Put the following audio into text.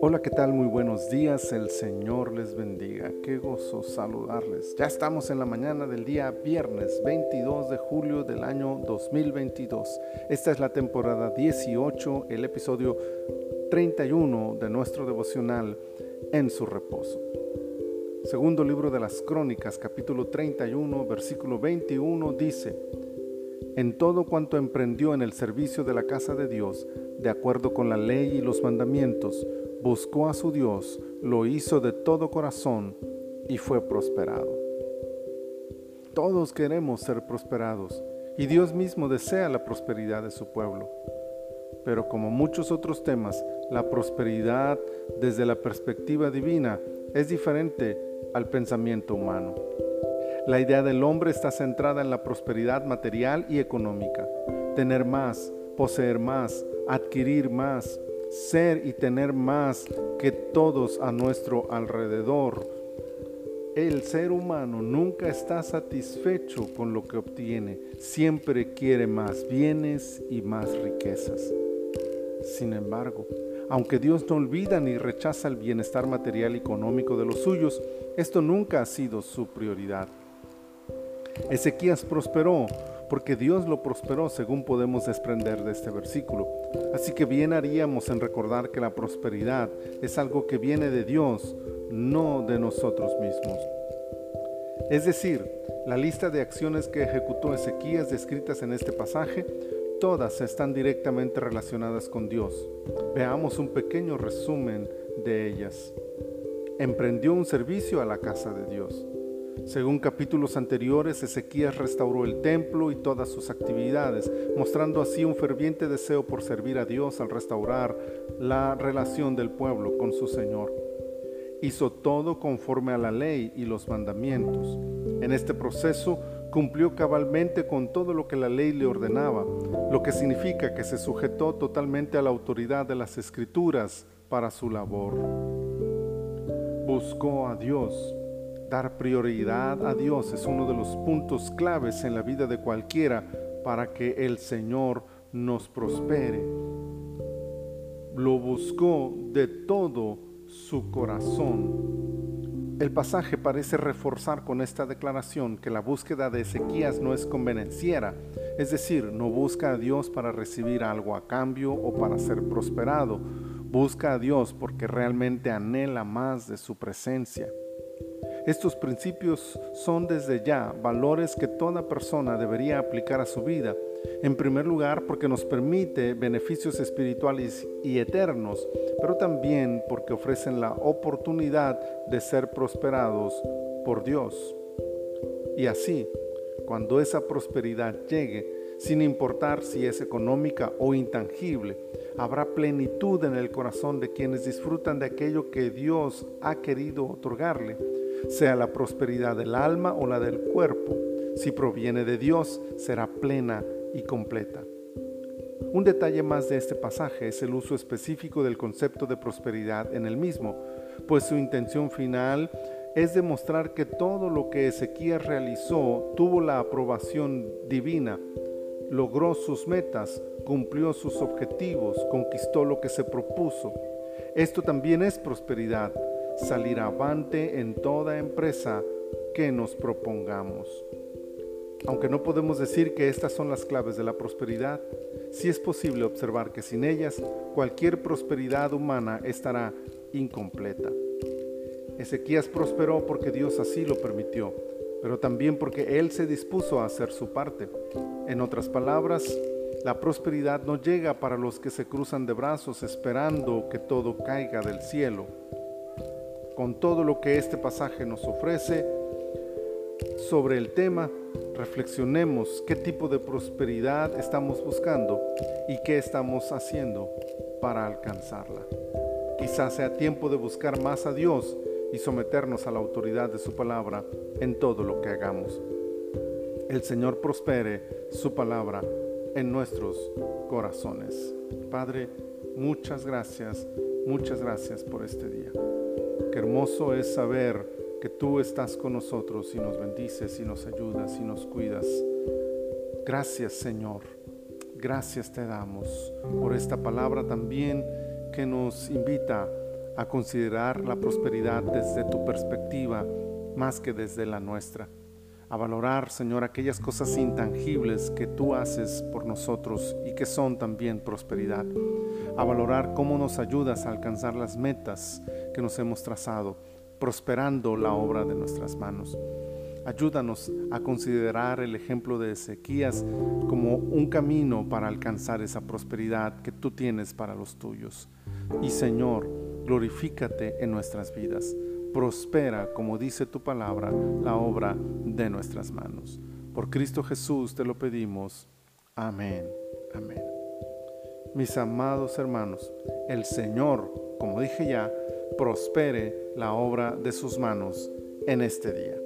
Hola, ¿qué tal? Muy buenos días, el Señor les bendiga. Qué gozo saludarles. Ya estamos en la mañana del día viernes 22 de julio del año 2022. Esta es la temporada 18, el episodio 31 de nuestro devocional En su reposo. Segundo libro de las Crónicas, capítulo 31, versículo 21 dice, En todo cuanto emprendió en el servicio de la casa de Dios, de acuerdo con la ley y los mandamientos, buscó a su Dios, lo hizo de todo corazón y fue prosperado. Todos queremos ser prosperados y Dios mismo desea la prosperidad de su pueblo. Pero como muchos otros temas, la prosperidad desde la perspectiva divina es diferente al pensamiento humano. La idea del hombre está centrada en la prosperidad material y económica, tener más, poseer más, adquirir más, ser y tener más que todos a nuestro alrededor. El ser humano nunca está satisfecho con lo que obtiene, siempre quiere más bienes y más riquezas. Sin embargo, aunque Dios no olvida ni rechaza el bienestar material y económico de los suyos, esto nunca ha sido su prioridad. Ezequías prosperó porque Dios lo prosperó según podemos desprender de este versículo. Así que bien haríamos en recordar que la prosperidad es algo que viene de Dios, no de nosotros mismos. Es decir, la lista de acciones que ejecutó Ezequías descritas en este pasaje, todas están directamente relacionadas con Dios. Veamos un pequeño resumen de ellas. Emprendió un servicio a la casa de Dios. Según capítulos anteriores, Ezequías restauró el templo y todas sus actividades, mostrando así un ferviente deseo por servir a Dios al restaurar la relación del pueblo con su Señor. Hizo todo conforme a la ley y los mandamientos. En este proceso cumplió cabalmente con todo lo que la ley le ordenaba, lo que significa que se sujetó totalmente a la autoridad de las escrituras para su labor. Buscó a Dios Dar prioridad a Dios es uno de los puntos claves en la vida de cualquiera para que el Señor nos prospere. Lo buscó de todo su corazón. El pasaje parece reforzar con esta declaración que la búsqueda de Ezequías no es convenenciera, es decir, no busca a Dios para recibir algo a cambio o para ser prosperado, busca a Dios porque realmente anhela más de su presencia. Estos principios son desde ya valores que toda persona debería aplicar a su vida. En primer lugar, porque nos permite beneficios espirituales y eternos, pero también porque ofrecen la oportunidad de ser prosperados por Dios. Y así, cuando esa prosperidad llegue, sin importar si es económica o intangible, habrá plenitud en el corazón de quienes disfrutan de aquello que Dios ha querido otorgarle sea la prosperidad del alma o la del cuerpo. Si proviene de Dios, será plena y completa. Un detalle más de este pasaje es el uso específico del concepto de prosperidad en el mismo, pues su intención final es demostrar que todo lo que Ezequías realizó tuvo la aprobación divina, logró sus metas, cumplió sus objetivos, conquistó lo que se propuso. Esto también es prosperidad, salir avante en toda empresa que nos propongamos. Aunque no podemos decir que estas son las claves de la prosperidad, sí es posible observar que sin ellas cualquier prosperidad humana estará incompleta. Ezequías prosperó porque Dios así lo permitió, pero también porque Él se dispuso a hacer su parte. En otras palabras, la prosperidad no llega para los que se cruzan de brazos esperando que todo caiga del cielo con todo lo que este pasaje nos ofrece sobre el tema, reflexionemos qué tipo de prosperidad estamos buscando y qué estamos haciendo para alcanzarla. Quizás sea tiempo de buscar más a Dios y someternos a la autoridad de su palabra en todo lo que hagamos. El Señor prospere su palabra en nuestros corazones. Padre, muchas gracias, muchas gracias por este día. Qué hermoso es saber que tú estás con nosotros y nos bendices y nos ayudas y nos cuidas. Gracias Señor. Gracias te damos por esta palabra también que nos invita a considerar la prosperidad desde tu perspectiva más que desde la nuestra. A valorar, Señor, aquellas cosas intangibles que tú haces por nosotros y que son también prosperidad. A valorar cómo nos ayudas a alcanzar las metas que nos hemos trazado, prosperando la obra de nuestras manos. Ayúdanos a considerar el ejemplo de Ezequías como un camino para alcanzar esa prosperidad que tú tienes para los tuyos. Y Señor, glorifícate en nuestras vidas. Prospera, como dice tu palabra, la obra de nuestras manos. Por Cristo Jesús te lo pedimos. Amén. Amén. Mis amados hermanos, el Señor, como dije ya, prospere la obra de sus manos en este día.